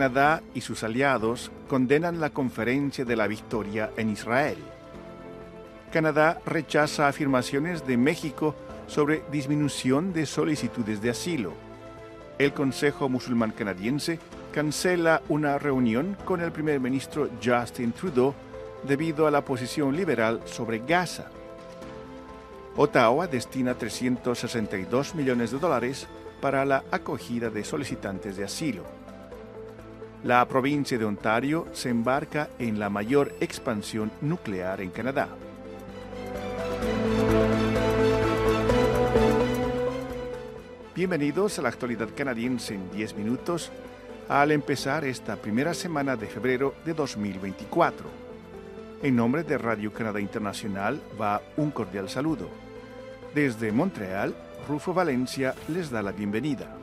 Canadá y sus aliados condenan la conferencia de la victoria en Israel. Canadá rechaza afirmaciones de México sobre disminución de solicitudes de asilo. El Consejo Musulmán Canadiense cancela una reunión con el primer ministro Justin Trudeau debido a la posición liberal sobre Gaza. Ottawa destina 362 millones de dólares para la acogida de solicitantes de asilo. La provincia de Ontario se embarca en la mayor expansión nuclear en Canadá. Bienvenidos a la actualidad canadiense en 10 minutos al empezar esta primera semana de febrero de 2024. En nombre de Radio Canadá Internacional va un cordial saludo. Desde Montreal, Rufo Valencia les da la bienvenida.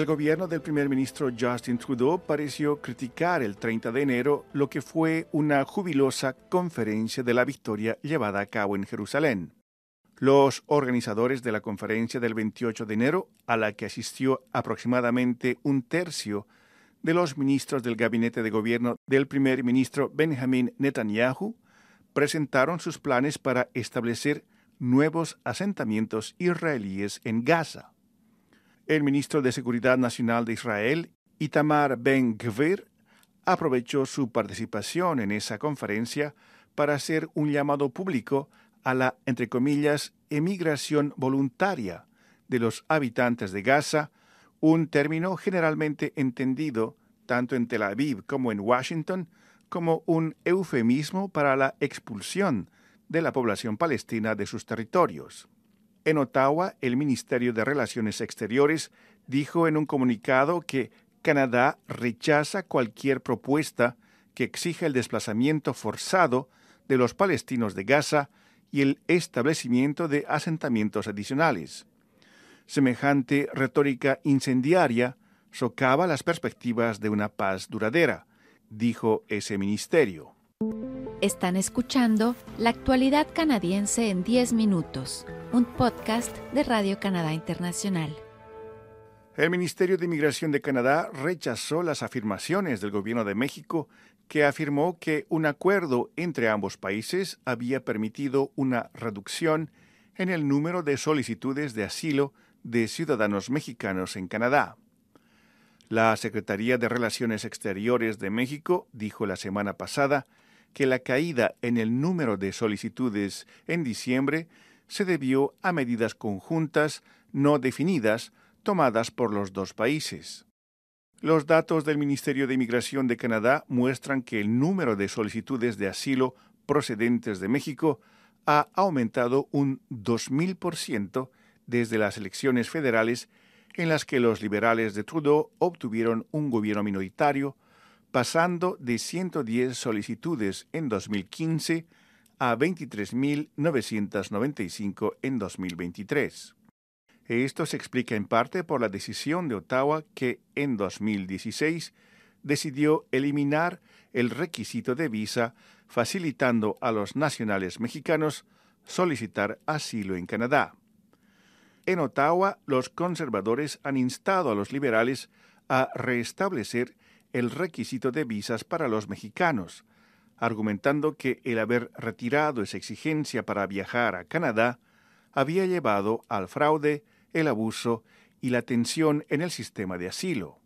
El gobierno del primer ministro Justin Trudeau pareció criticar el 30 de enero lo que fue una jubilosa conferencia de la victoria llevada a cabo en Jerusalén. Los organizadores de la conferencia del 28 de enero, a la que asistió aproximadamente un tercio de los ministros del gabinete de gobierno del primer ministro Benjamin Netanyahu, presentaron sus planes para establecer nuevos asentamientos israelíes en Gaza el ministro de Seguridad Nacional de Israel, Itamar Ben-Gvir, aprovechó su participación en esa conferencia para hacer un llamado público a la, entre comillas, emigración voluntaria de los habitantes de Gaza, un término generalmente entendido tanto en Tel Aviv como en Washington como un eufemismo para la expulsión de la población palestina de sus territorios. En Ottawa, el Ministerio de Relaciones Exteriores dijo en un comunicado que Canadá rechaza cualquier propuesta que exija el desplazamiento forzado de los palestinos de Gaza y el establecimiento de asentamientos adicionales. Semejante retórica incendiaria socava las perspectivas de una paz duradera, dijo ese ministerio. Están escuchando La actualidad canadiense en 10 minutos, un podcast de Radio Canadá Internacional. El Ministerio de Inmigración de Canadá rechazó las afirmaciones del gobierno de México que afirmó que un acuerdo entre ambos países había permitido una reducción en el número de solicitudes de asilo de ciudadanos mexicanos en Canadá. La Secretaría de Relaciones Exteriores de México dijo la semana pasada la caída en el número de solicitudes en diciembre se debió a medidas conjuntas no definidas tomadas por los dos países. Los datos del Ministerio de Inmigración de Canadá muestran que el número de solicitudes de asilo procedentes de México ha aumentado un 2.000% desde las elecciones federales en las que los liberales de Trudeau obtuvieron un gobierno minoritario pasando de 110 solicitudes en 2015 a 23.995 en 2023. Esto se explica en parte por la decisión de Ottawa que en 2016 decidió eliminar el requisito de visa, facilitando a los nacionales mexicanos solicitar asilo en Canadá. En Ottawa, los conservadores han instado a los liberales a restablecer el requisito de visas para los mexicanos, argumentando que el haber retirado esa exigencia para viajar a Canadá había llevado al fraude, el abuso y la tensión en el sistema de asilo.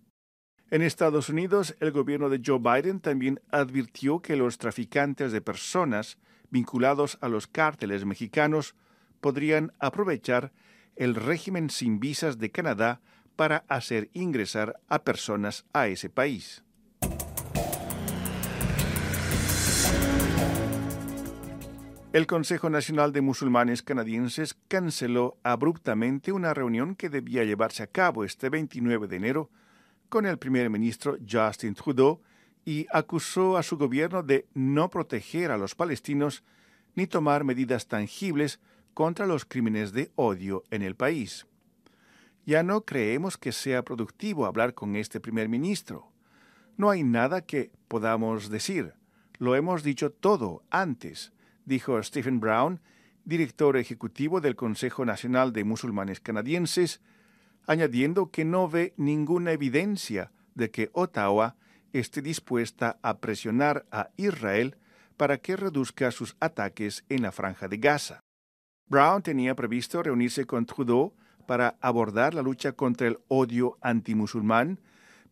En Estados Unidos, el gobierno de Joe Biden también advirtió que los traficantes de personas vinculados a los cárteles mexicanos podrían aprovechar el régimen sin visas de Canadá para hacer ingresar a personas a ese país. El Consejo Nacional de Musulmanes Canadienses canceló abruptamente una reunión que debía llevarse a cabo este 29 de enero con el primer ministro Justin Trudeau y acusó a su gobierno de no proteger a los palestinos ni tomar medidas tangibles contra los crímenes de odio en el país. Ya no creemos que sea productivo hablar con este primer ministro. No hay nada que podamos decir. Lo hemos dicho todo antes, dijo Stephen Brown, director ejecutivo del Consejo Nacional de Musulmanes Canadienses, añadiendo que no ve ninguna evidencia de que Ottawa esté dispuesta a presionar a Israel para que reduzca sus ataques en la franja de Gaza. Brown tenía previsto reunirse con Trudeau para abordar la lucha contra el odio antimusulmán,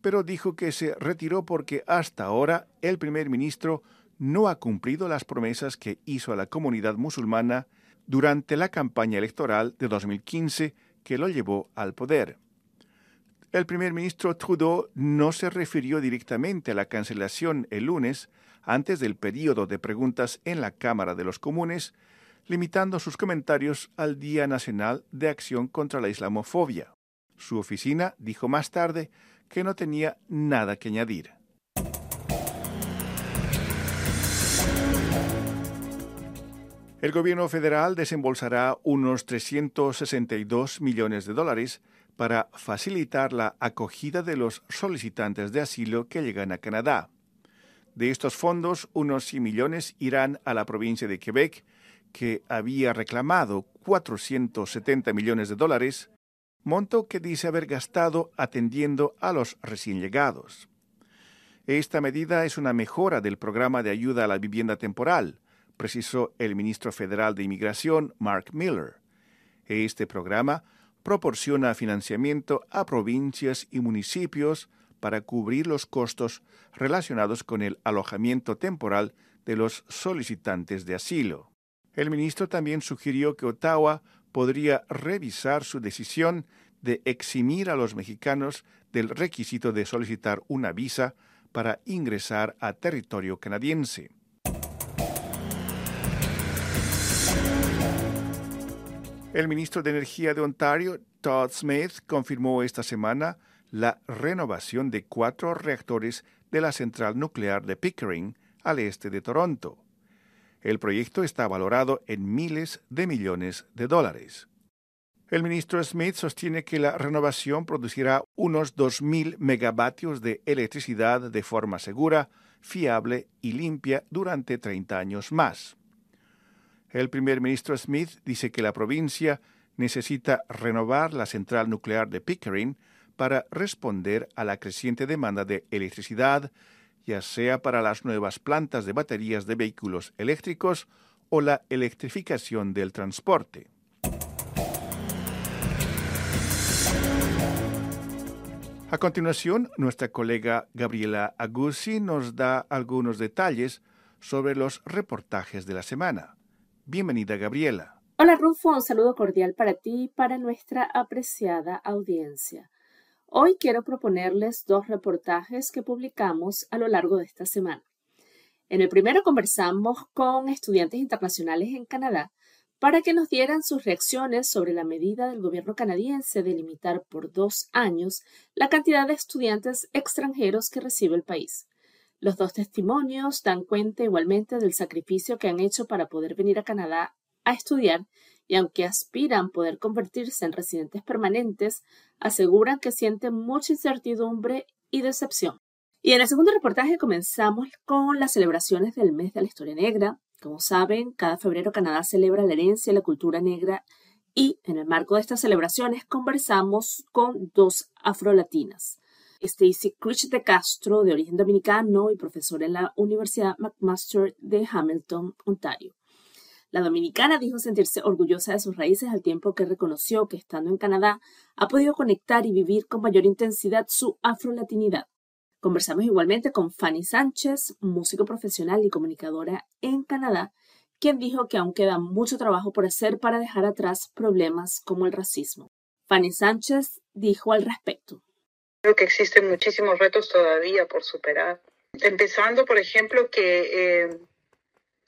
pero dijo que se retiró porque hasta ahora el primer ministro no ha cumplido las promesas que hizo a la comunidad musulmana durante la campaña electoral de 2015 que lo llevó al poder. El primer ministro Trudeau no se refirió directamente a la cancelación el lunes, antes del periodo de preguntas en la Cámara de los Comunes, limitando sus comentarios al Día Nacional de Acción contra la Islamofobia. Su oficina dijo más tarde que no tenía nada que añadir. El gobierno federal desembolsará unos 362 millones de dólares para facilitar la acogida de los solicitantes de asilo que llegan a Canadá. De estos fondos, unos 100 millones irán a la provincia de Quebec, que había reclamado 470 millones de dólares, monto que dice haber gastado atendiendo a los recién llegados. Esta medida es una mejora del programa de ayuda a la vivienda temporal, precisó el ministro federal de Inmigración, Mark Miller. Este programa proporciona financiamiento a provincias y municipios para cubrir los costos relacionados con el alojamiento temporal de los solicitantes de asilo. El ministro también sugirió que Ottawa podría revisar su decisión de eximir a los mexicanos del requisito de solicitar una visa para ingresar a territorio canadiense. El ministro de Energía de Ontario, Todd Smith, confirmó esta semana la renovación de cuatro reactores de la central nuclear de Pickering, al este de Toronto. El proyecto está valorado en miles de millones de dólares. El ministro Smith sostiene que la renovación producirá unos 2.000 megavatios de electricidad de forma segura, fiable y limpia durante 30 años más. El primer ministro Smith dice que la provincia necesita renovar la central nuclear de Pickering para responder a la creciente demanda de electricidad, ya sea para las nuevas plantas de baterías de vehículos eléctricos o la electrificación del transporte. A continuación, nuestra colega Gabriela Aguzzi nos da algunos detalles sobre los reportajes de la semana. Bienvenida, Gabriela. Hola, Rufo. Un saludo cordial para ti y para nuestra apreciada audiencia. Hoy quiero proponerles dos reportajes que publicamos a lo largo de esta semana. En el primero conversamos con estudiantes internacionales en Canadá para que nos dieran sus reacciones sobre la medida del gobierno canadiense de limitar por dos años la cantidad de estudiantes extranjeros que recibe el país. Los dos testimonios dan cuenta igualmente del sacrificio que han hecho para poder venir a Canadá a estudiar y aunque aspiran poder convertirse en residentes permanentes, aseguran que sienten mucha incertidumbre y decepción. Y en el segundo reportaje comenzamos con las celebraciones del mes de la historia negra. Como saben, cada febrero Canadá celebra la herencia y la cultura negra y en el marco de estas celebraciones conversamos con dos afrolatinas. Stacy Critch de Castro, de origen dominicano y profesora en la Universidad McMaster de Hamilton, Ontario. La dominicana dijo sentirse orgullosa de sus raíces al tiempo que reconoció que estando en Canadá ha podido conectar y vivir con mayor intensidad su afrolatinidad. Conversamos igualmente con Fanny Sánchez, músico profesional y comunicadora en Canadá, quien dijo que aún queda mucho trabajo por hacer para dejar atrás problemas como el racismo. Fanny Sánchez dijo al respecto. Creo que existen muchísimos retos todavía por superar. Empezando, por ejemplo, que eh,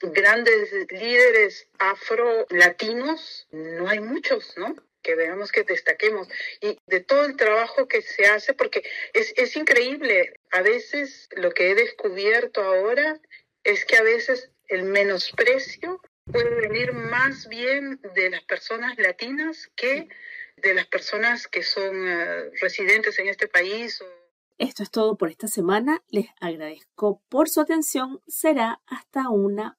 grandes líderes afro-latinos, no hay muchos, ¿no? Que veamos que destaquemos. Y de todo el trabajo que se hace, porque es, es increíble. A veces lo que he descubierto ahora es que a veces el menosprecio puede venir más bien de las personas latinas que de las personas que son eh, residentes en este país. Esto es todo por esta semana. Les agradezco por su atención. Será hasta una